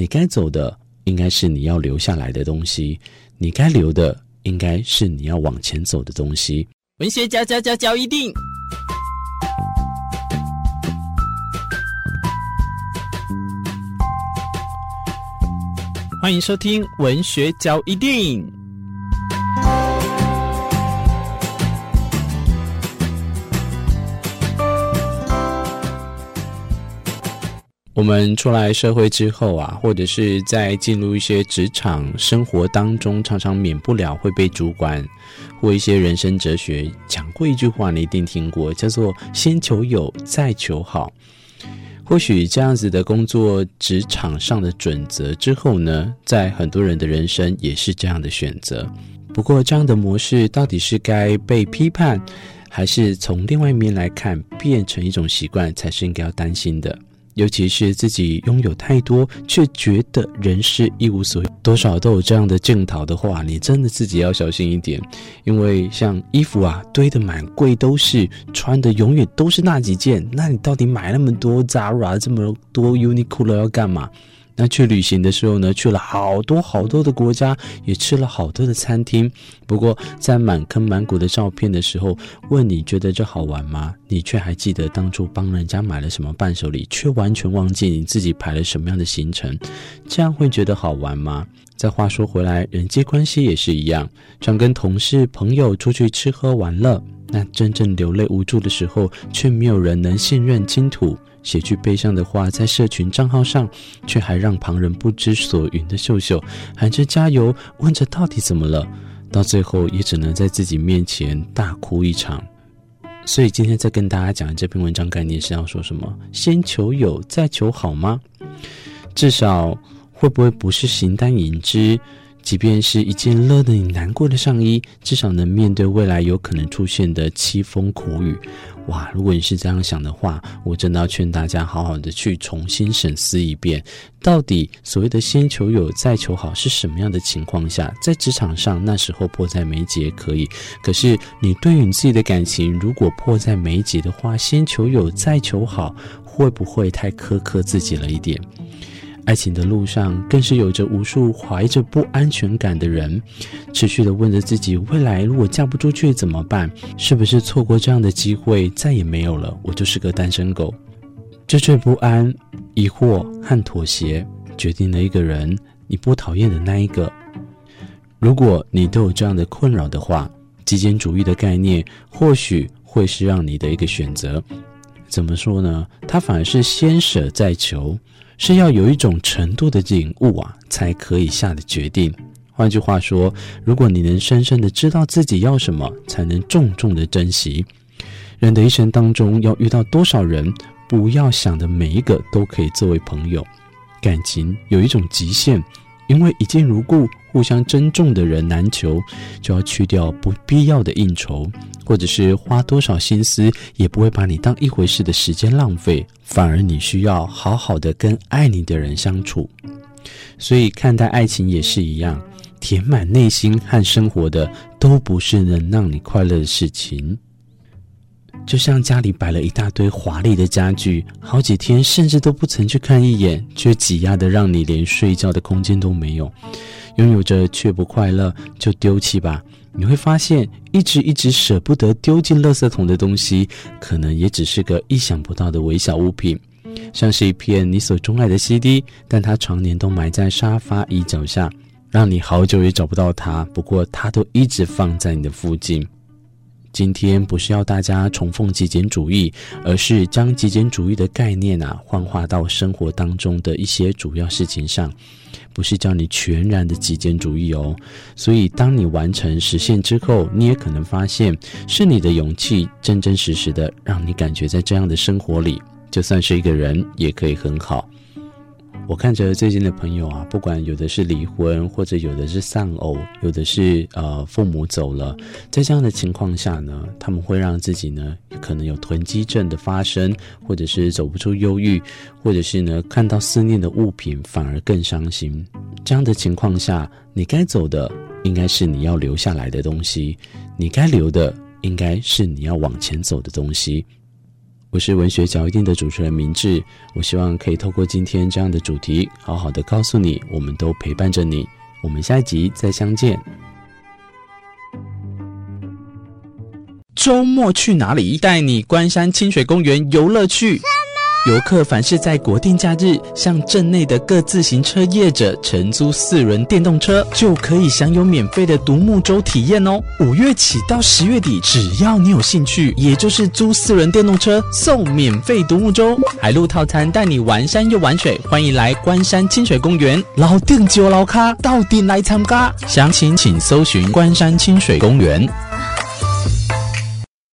你该走的应该是你要留下来的东西，你该留的应该是你要往前走的东西。文学家家家教一定，欢迎收听文学交一定。我们出来社会之后啊，或者是在进入一些职场生活当中，常常免不了会被主管或一些人生哲学讲过一句话，你一定听过，叫做“先求有，再求好”。或许这样子的工作职场上的准则之后呢，在很多人的人生也是这样的选择。不过，这样的模式到底是该被批判，还是从另外一面来看，变成一种习惯，才是应该要担心的。尤其是自己拥有太多，却觉得人是一无所有，多少都有这样的镜头的话，你真的自己要小心一点。因为像衣服啊，堆得满柜都是，穿的永远都是那几件，那你到底买那么多 Zara 这么多 Uniqlo 要干嘛？那去旅行的时候呢，去了好多好多的国家，也吃了好多的餐厅。不过在满坑满谷的照片的时候，问你觉得这好玩吗？你却还记得当初帮人家买了什么伴手礼，却完全忘记你自己排了什么样的行程。这样会觉得好玩吗？再话说回来，人际关系也是一样，常跟同事朋友出去吃喝玩乐，那真正流泪无助的时候，却没有人能信任倾吐。写句悲伤的话在社群账号上，却还让旁人不知所云的秀秀喊着加油，问着到底怎么了，到最后也只能在自己面前大哭一场。所以今天在跟大家讲这篇文章概念是要说什么？先求有，再求好吗？至少会不会不是形单影只？即便是一件勒得你难过的上衣，至少能面对未来有可能出现的凄风苦雨。哇，如果你是这样想的话，我真的要劝大家好好的去重新审思一遍，到底所谓的先求有再求好是什么样的情况下，在职场上那时候迫在眉睫可以，可是你对于你自己的感情，如果迫在眉睫的话，先求有再求好，会不会太苛刻自己了一点？爱情的路上，更是有着无数怀着不安全感的人，持续的问着自己：未来如果嫁不出去怎么办？是不是错过这样的机会再也没有了？我就是个单身狗。惴惴不安、疑惑和妥协，决定了一个人你不讨厌的那一个。如果你都有这样的困扰的话，极简主义的概念或许会是让你的一个选择。怎么说呢？它反而是先舍再求。是要有一种程度的领悟啊，才可以下的决定。换句话说，如果你能深深的知道自己要什么，才能重重的珍惜。人的一生当中要遇到多少人，不要想的每一个都可以作为朋友。感情有一种极限，因为一见如故、互相珍重的人难求，就要去掉不必要的应酬。或者是花多少心思也不会把你当一回事的时间浪费，反而你需要好好的跟爱你的人相处。所以看待爱情也是一样，填满内心和生活的都不是能让你快乐的事情。就像家里摆了一大堆华丽的家具，好几天甚至都不曾去看一眼，却挤压的让你连睡觉的空间都没有。拥有着却不快乐，就丢弃吧。你会发现，一直一直舍不得丢进垃圾桶的东西，可能也只是个意想不到的微小物品，像是一片你所钟爱的 CD，但它常年都埋在沙发椅脚下，让你好久也找不到它。不过，它都一直放在你的附近。今天不是要大家崇奉极简主义，而是将极简主义的概念啊，幻化到生活当中的一些主要事情上。不是叫你全然的极简主义哦，所以当你完成实现之后，你也可能发现是你的勇气真真实实的让你感觉在这样的生活里，就算是一个人也可以很好。我看着最近的朋友啊，不管有的是离婚，或者有的是丧偶，有的是呃父母走了，在这样的情况下呢，他们会让自己呢可能有囤积症的发生，或者是走不出忧郁，或者是呢看到思念的物品反而更伤心。这样的情况下，你该走的应该是你要留下来的东西，你该留的应该是你要往前走的东西。我是文学角一定的主持人明志，我希望可以透过今天这样的主题，好好的告诉你，我们都陪伴着你。我们下一集再相见。周末去哪里？带你关山清水公园游乐去。游客凡是在国定假日向镇内的各自行车业者承租四轮电动车，就可以享有免费的独木舟体验哦。五月起到十月底，只要你有兴趣，也就是租四轮电动车送免费独木舟、海陆套餐，带你玩山又玩水。欢迎来关山清水公园，老店就老咖，到底来参加。详情请搜寻关山清水公园。